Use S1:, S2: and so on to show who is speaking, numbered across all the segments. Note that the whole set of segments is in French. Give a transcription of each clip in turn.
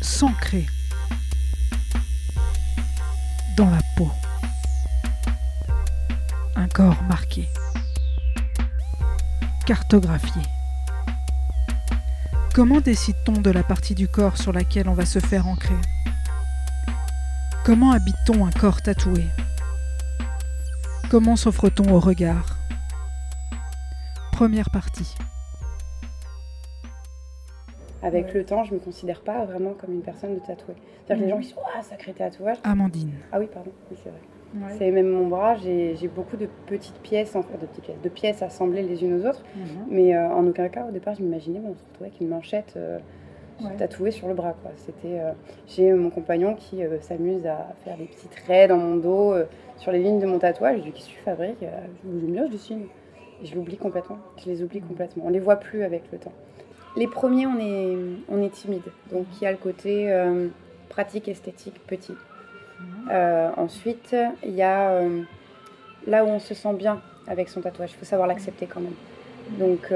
S1: s'ancrer dans la peau. Un corps marqué, cartographié. Comment décide-t-on de la partie du corps sur laquelle on va se faire ancrer? Comment habite-t-on un corps tatoué? Comment s'offre-t-on au regard? Première partie.
S2: Avec le temps, je me considère pas vraiment comme une personne de tatouée. C'est-à-dire que les gens qui sont ah sacré tatouage.
S1: Amandine.
S2: Ah oui, pardon, oui, c'est vrai. C'est même mon bras, j'ai beaucoup de petites pièces, en fait, de petites pièces, de pièces assemblées les unes aux autres.
S1: Mhm.
S2: Mais euh, en aucun cas, au départ, je m'imaginais me retrouver avec une manchette euh,
S1: Ouais.
S2: tatouée sur le bras. C'était, euh, j'ai mon compagnon qui euh, s'amuse à faire des petits traits dans mon dos, euh, sur les lignes de mon tatouage. Je lui dis Qu'est-ce que tu fabriques Euh, Je dis J'aime bien, je dessine. Et je l'oublie complètement. Je les oublie complètement. On les voit plus avec le temps. Les premiers, on est, on est timide. Donc il y a le côté euh, pratique, esthétique, petit. Euh, ensuite, il y a euh, là où on se sent bien avec son tatouage. Il faut savoir l'accepter quand même. Donc,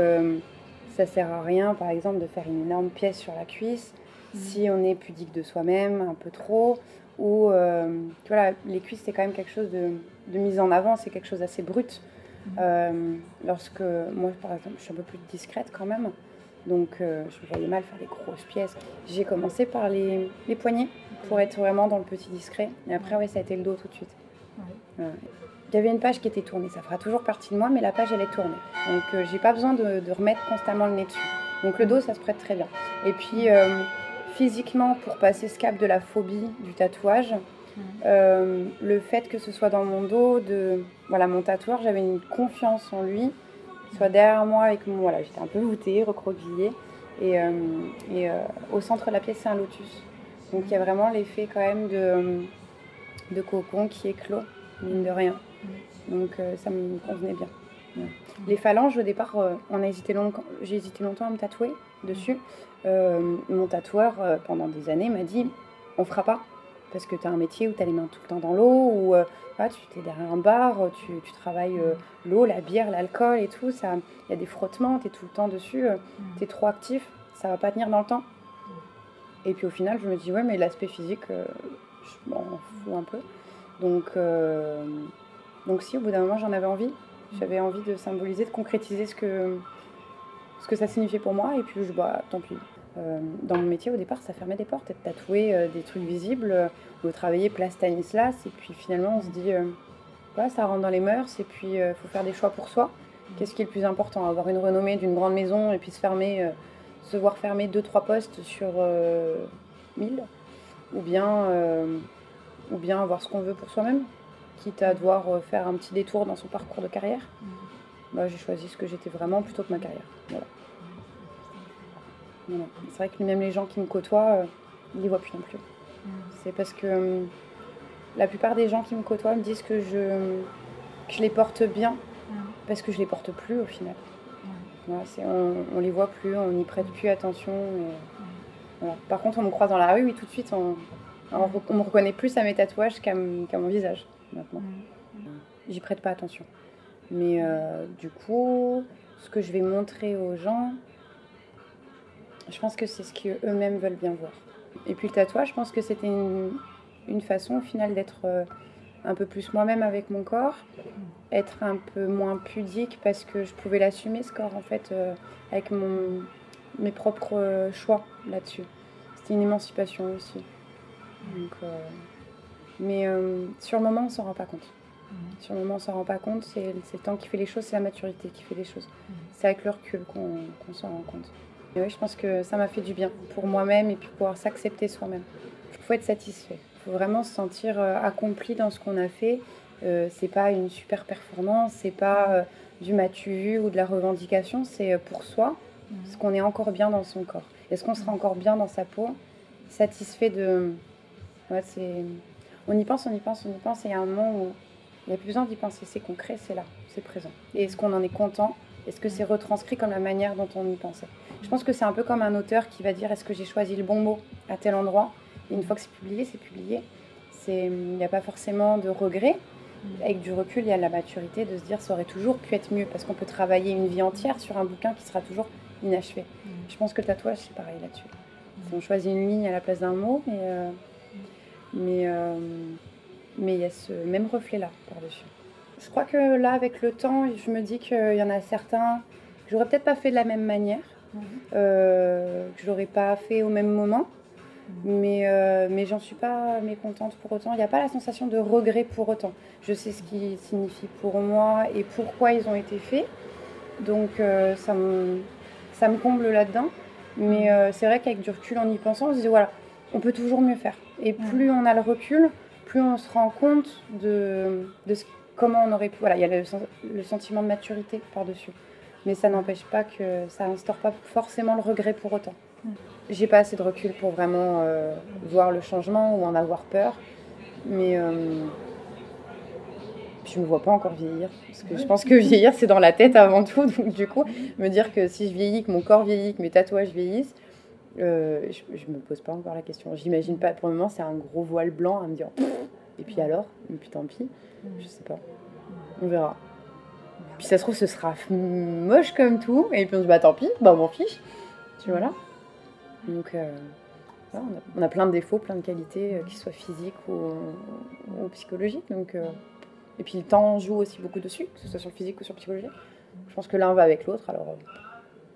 S2: ça sert à rien, par exemple, de faire une énorme pièce sur la cuisse si on est pudique de soi-même, un peu trop. Ou, tu vois, les cuisses, c'est quand même quelque chose de, de mise en avant, c'est quelque chose d'assez brut. Euh, lorsque, moi, par exemple, je suis un peu plus discrète quand même. Donc, euh, je me voyais mal faire des grosses pièces. J'ai commencé par les, les poignets pour être vraiment dans le petit discret. Et après, ouais, ça a été le dos tout de suite. Ouais. Il y avait une page qui était tournée, ça fera toujours partie de moi, mais la page elle est tournée. Donc euh, j'ai pas besoin de, de remettre constamment le nez dessus. Donc le dos ça se prête très bien. Et puis euh, physiquement, pour passer ce cap de la phobie du tatouage, euh, le fait que ce soit dans mon dos, de voilà mon tatoueur, j'avais une confiance en lui, soit derrière moi avec mon voilà, j'étais un peu voûtée, recroquevillée, et, euh, et euh, au centre de la pièce c'est un lotus. Donc il y a vraiment l'effet quand même de, de cocon qui clos, mine de rien. Donc euh, ça me convenait bien. Ouais. Les phalanges, au départ, euh, on a hésité longtemps, j'ai hésité longtemps à me tatouer dessus. Euh, mon tatoueur, euh, pendant des années, m'a dit on fera pas parce que tu as un métier où tu as les mains tout le temps dans l'eau, ou euh, ah, tu es derrière un bar, tu, tu travailles euh, l'eau, la bière, l'alcool et tout. Ça, Il y a des frottements, tu es tout le temps dessus, tu es trop actif, ça va pas tenir dans le temps. Et puis au final, je me dis ouais, mais l'aspect physique, euh, je m'en fous un peu. Donc, euh, donc si, au bout d'un moment, j'en avais envie. J'avais envie de symboliser, de concrétiser ce que, ce que ça signifiait pour moi. Et puis, je, bah, tant pis. Euh, dans mon métier, au départ, ça fermait des portes. Être tatoué euh, des trucs visibles, euh, ou travailler place Stanislas. Et puis finalement, on se dit, ça rentre dans les mœurs. Et puis, il faut faire des choix pour soi. Qu'est-ce qui est le plus important? Avoir une renommée d'une grande maison et puis se fermer, se voir fermer deux, trois postes sur euh, 1000 ou bien, ou bien avoir ce qu'on veut pour soi-même, quitte à devoir faire un petit détour dans son parcours de carrière? Bah, j'ai choisi ce que j'étais vraiment plutôt que ma carrière. Voilà. C'est vrai que même les gens qui me côtoient, euh, ils les voient plus non plus. C'est parce que euh, la plupart des gens qui me côtoient me disent que je, que je les porte bien, parce que je les porte plus au final. Voilà, c'est- on, on les voit plus, on n'y prête plus attention. et voilà. Par contre, on me croise dans la rue, oui, tout de suite, on, on, re- on me reconnaît plus à mes tatouages qu'à mon visage maintenant. J'y prête pas attention. Mais euh, du coup, ce que je vais montrer aux gens, je pense que c'est ce qu'eux-mêmes veulent bien voir. Et puis le tatouage, je pense que c'était une, une façon au final d'être euh, un peu plus moi-même avec mon corps, être un peu moins pudique parce que je pouvais l'assumer ce corps en fait euh, avec mon, mes propres euh, choix là-dessus. C'était une émancipation aussi. Donc, euh, mais euh, sur le moment, on s'en rend pas compte. Sur le moment, on s'en rend pas compte. C'est le temps qui fait les choses, c'est la maturité qui fait les choses. C'est avec le recul qu'on qu'on s'en rend compte. Oui, je pense que ça m'a fait du bien pour moi-même et puis pouvoir s'accepter soi-même. Il faut être satisfait. Il faut vraiment se sentir euh, accompli dans ce qu'on a fait. Euh, c'est pas une super performance, c'est pas euh, du matu vu ou de la revendication, c'est euh, pour soi. Est-ce qu'on est encore bien dans son corps Est-ce qu'on sera encore bien dans sa peau? Satisfait de. On y pense, on y pense, on y pense, et il y a un moment où il n'y a plus besoin d'y penser, c'est concret, c'est là, c'est présent. Et est-ce qu'on en est content? Est-ce que c'est retranscrit comme la manière dont on y pensait? Je pense que c'est un peu comme un auteur qui va dire est-ce que j'ai choisi le bon mot à tel endroit? Et une fois que c'est publié, c'est publié. Il n'y a pas forcément de regret. Avec du recul, il y a la maturité de se dire ça aurait toujours pu être mieux parce qu'on peut travailler une vie entière sur un bouquin qui sera toujours inachevé. Je pense que le tatouage, c'est pareil là-dessus. On choisit une ligne à la place d'un mot, mais euh, mais euh, mais il y a ce même reflet-là par-dessus. Je crois que là, avec le temps, je me dis qu'il y en a certains que j'aurais peut-être pas fait de la même manière, euh, que j'aurais pas fait au même moment, mais, euh, mais j'en suis pas mécontente pour autant. Il n'y a pas la sensation de regret pour autant. Je sais ce qu'ils signifient pour moi et pourquoi ils ont été faits, donc euh, ça, me, ça me comble là-dedans. Mais euh, c'est vrai qu'avec du recul, en y pensant, on se dit voilà, on peut toujours mieux faire. Et plus on a le recul, plus on se rend compte de, de ce- comment on aurait pu. Voilà, il y a le, sen- le sentiment de maturité par-dessus. Mais ça n'empêche pas que ça instaure pas forcément le regret pour autant. J'ai pas assez de recul pour vraiment euh, voir le changement ou en avoir peur. Mais euh, je me vois pas encore vieillir. Parce que je pense que vieillir, c'est dans la tête avant tout. Donc, du coup, me dire que si je vieillis, que mon corps vieillit, que mes tatouages vieillissent, euh, je, je me pose pas encore la question. J'imagine pas. Pour le moment, c'est un gros voile blanc à me dire. Et puis alors Et puis tant pis. Je sais pas. On verra. Puis ça se trouve, ce sera moche comme tout. Et puis on se dit, bah tant pis, bah on m'en fiche. Tu vois là Donc, euh, voilà, on, a, on a plein de défauts, plein de qualités, euh, qu'ils soient physiques ou, ou psychologiques. Donc, euh, et puis le temps joue aussi beaucoup dessus, que ce soit sur le physique ou sur le psychologique. Je pense que l'un va avec l'autre, alors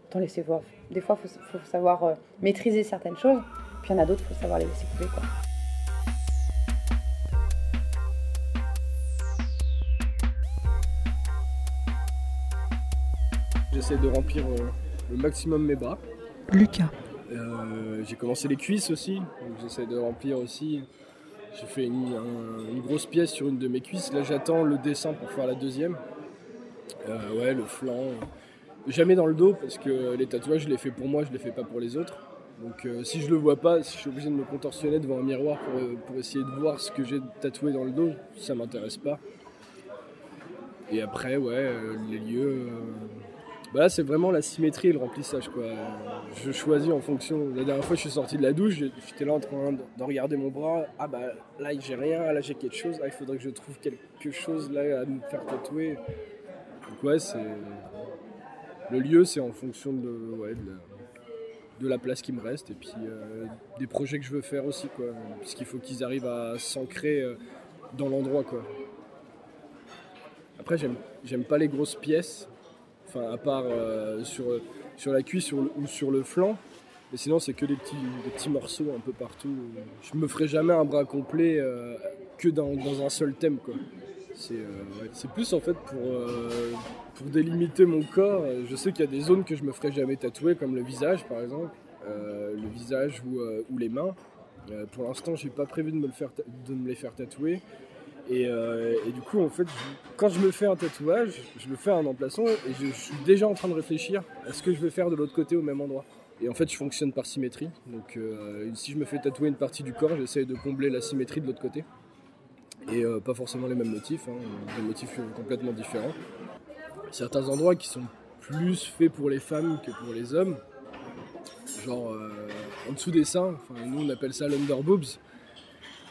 S2: autant laisser voir. Des fois, il faut, faut savoir maîtriser certaines choses, puis il y en a d'autres, il faut savoir les laisser couler. Quoi.
S3: J'essaie de remplir euh, le maximum mes bras.
S1: Lucas,
S3: Euh, j'ai commencé les cuisses aussi, donc j'essaie de remplir aussi. J'ai fait une, un- une grosse pièce sur une de mes cuisses. Là, j'attends le dessin pour faire la deuxième. Euh, ouais, le flanc. Jamais dans le dos parce que les tatouages, je les fais pour moi, je les fais pas pour les autres. Donc, euh, si je le vois pas, si je suis obligé de me contorsionner devant un miroir pour, pour essayer de voir ce que j'ai tatoué dans le dos, ça m'intéresse pas. Et après, ouais, euh, les lieux. Bah là, c'est vraiment la symétrie et le remplissage. Quoi. Je choisis en fonction. La dernière fois, je suis sorti de la douche, j'étais là en train de de regarder mon bras. Ah bah là, j'ai rien, là, j'ai quelque chose. Ah, il faudrait que je trouve quelque chose là à me faire tatouer. Donc, ouais, c'est. Le lieu, c'est en fonction de, ouais, de, la, de la place qui me reste et puis euh, des projets que je veux faire aussi. Quoi. Parce qu'il faut qu'ils arrivent à s'ancrer euh, dans l'endroit. quoi. Après, j'aime pas les grosses pièces. À part euh, sur, sur la cuisse ou sur le flanc. Mais sinon, c'est que des petits, des petits morceaux un peu partout. Je me ferai jamais un bras complet euh, que dans, dans un seul thème. quoi. C'est euh, plus en fait pour, pour délimiter mon corps. Je sais qu'il y a des zones que je me ferai jamais tatouer, comme le visage par exemple. Le visage ou, ou les mains. Pour l'instant, j'ai pas prévu de me, le faire de me les faire tatouer. Et, euh, et du coup, en fait, quand je me fais un tatouage, je le fais un emplacement et je, suis déjà en train de réfléchir à ce que je vais faire de l'autre côté au même endroit. Et en fait, je fonctionne par symétrie. Donc, euh, si je me fais tatouer une partie du corps, j'essaye de combler la symétrie de l'autre côté. Et euh, pas forcément les mêmes motifs, hein, des motifs complètement différents. Certains endroits qui sont plus faits pour les femmes que pour les hommes, genre en dessous des seins, nous on appelle ça l'underboobs.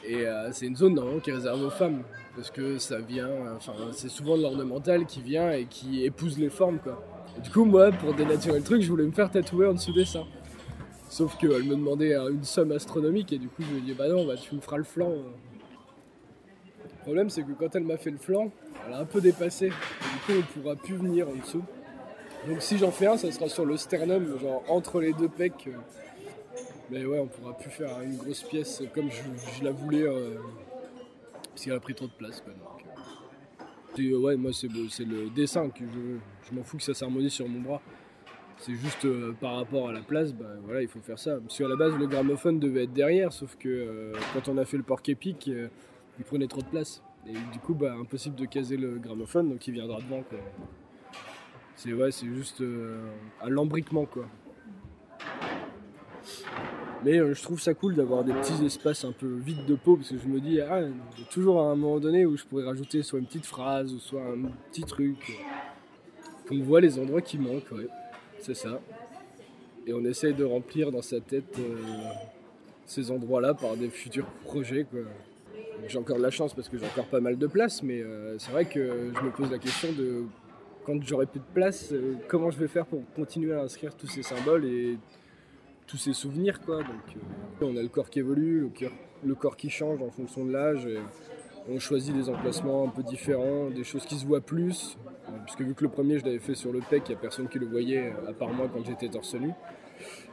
S3: Et euh, c'est une zone normalement qui est réservée aux femmes. Parce que ça vient, enfin c'est souvent de l'ornemental qui vient et qui épouse les formes quoi. Du coup moi pour dénaturer le truc je voulais me faire tatouer en dessous des seins. Sauf qu'elle me demandait euh, une somme astronomique et du coup je lui ai dit bah non bah tu me feras le flanc. Le problème c'est que quand elle m'a fait le flanc, elle a un peu dépassé. Du coup on pourra plus venir en dessous. Donc si j'en fais un ça sera sur le sternum, genre entre les deux pecs. Mais ouais, on pourra plus faire une grosse pièce comme je, la voulais, euh, parce qu'elle a pris trop de place. Quoi, euh. Ouais, moi c'est le, dessin que je, je m'en fous que ça s'harmonise sur mon bras. C'est juste euh, par rapport à la place, bah, voilà, il faut faire ça. Parce qu'à la base, le gramophone devait être derrière, sauf que quand on a fait le porc épique, il prenait trop de place. Et du coup, bah, impossible de caser le gramophone, donc il viendra devant. C'est ouais, c'est juste un lambriquement quoi. Mais euh, je trouve ça cool d'avoir des petits espaces un peu vides de peau parce que je me dis, ah, toujours à un moment donné où je pourrais rajouter soit une petite phrase ou soit un petit truc. euh, Qu'on voit les endroits qui manquent, ouais. C'est ça. Et on essaye de remplir dans sa tête euh, ces endroits-là par des futurs projets, quoi. J'ai encore de la chance parce que j'ai encore pas mal de place, mais c'est vrai que je me pose la question de quand j'aurai plus de place, comment je vais faire pour continuer à inscrire tous ces symboles et tous ces souvenirs quoi. Donc euh, on a le corps qui évolue, le, corps qui change en fonction de l'âge. On choisit des emplacements un peu différents, des choses qui se voient plus. Euh, Parce que vu que le premier je l'avais fait sur le pec, il n'y a personne qui le voyait euh, à part moi quand j'étais torse nu.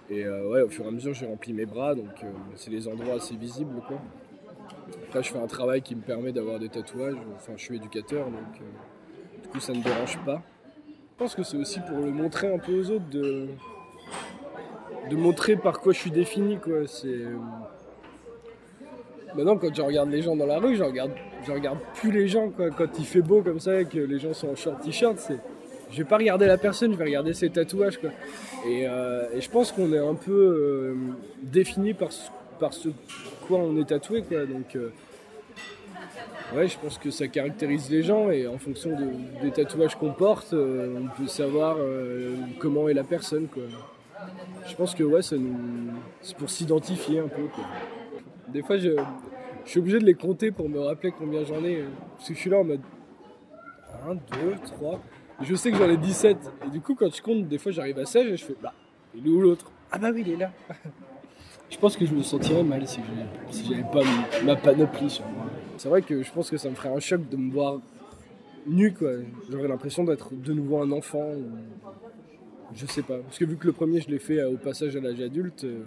S3: Et ouais, au fur et à mesure j'ai rempli mes bras, donc c'est des endroits assez visibles quoi. Après je fais un travail qui me permet d'avoir des tatouages, enfin je suis éducateur donc du coup ça ne me dérange pas. Je pense que c'est aussi pour le montrer un peu aux autres de, de montrer par quoi je suis défini quoi. C'est euh, maintenant quand je regarde les gens dans la rue, je regarde, je regarde plus les gens quoi. Quand il fait beau comme ça et que les gens sont en short t-shirt, c'est je vais pas regarder la personne, je vais regarder ses tatouages quoi. Et, euh, et je pense qu'on est un peu euh, défini par ce, par ce quoi on est tatoué quoi. Donc ouais, je pense que ça caractérise les gens et en fonction de- des tatouages qu'on porte, on peut savoir comment est la personne quoi. Je pense que ouais, nous, c'est pour s'identifier un peu quoi. Des fois, je, je suis obligé de les compter pour me rappeler combien j'en ai. Parce que je suis là en mode 1, 2, 3. Je sais que j'en ai 17. Et du coup, quand je compte, des fois, j'arrive à 16 et je fais Bah, il est où l'autre? Ah, bah oui, il est là. je pense que je me sentirais mal si j'avais pas ma- ma panoplie sur moi. C'est vrai que je pense que ça me ferait un choc de me voir nu, quoi. J'aurais l'impression d'être de nouveau un enfant. ou- Je sais pas. Parce que vu que le premier, je l'ai fait euh, au passage à l'âge adulte, euh,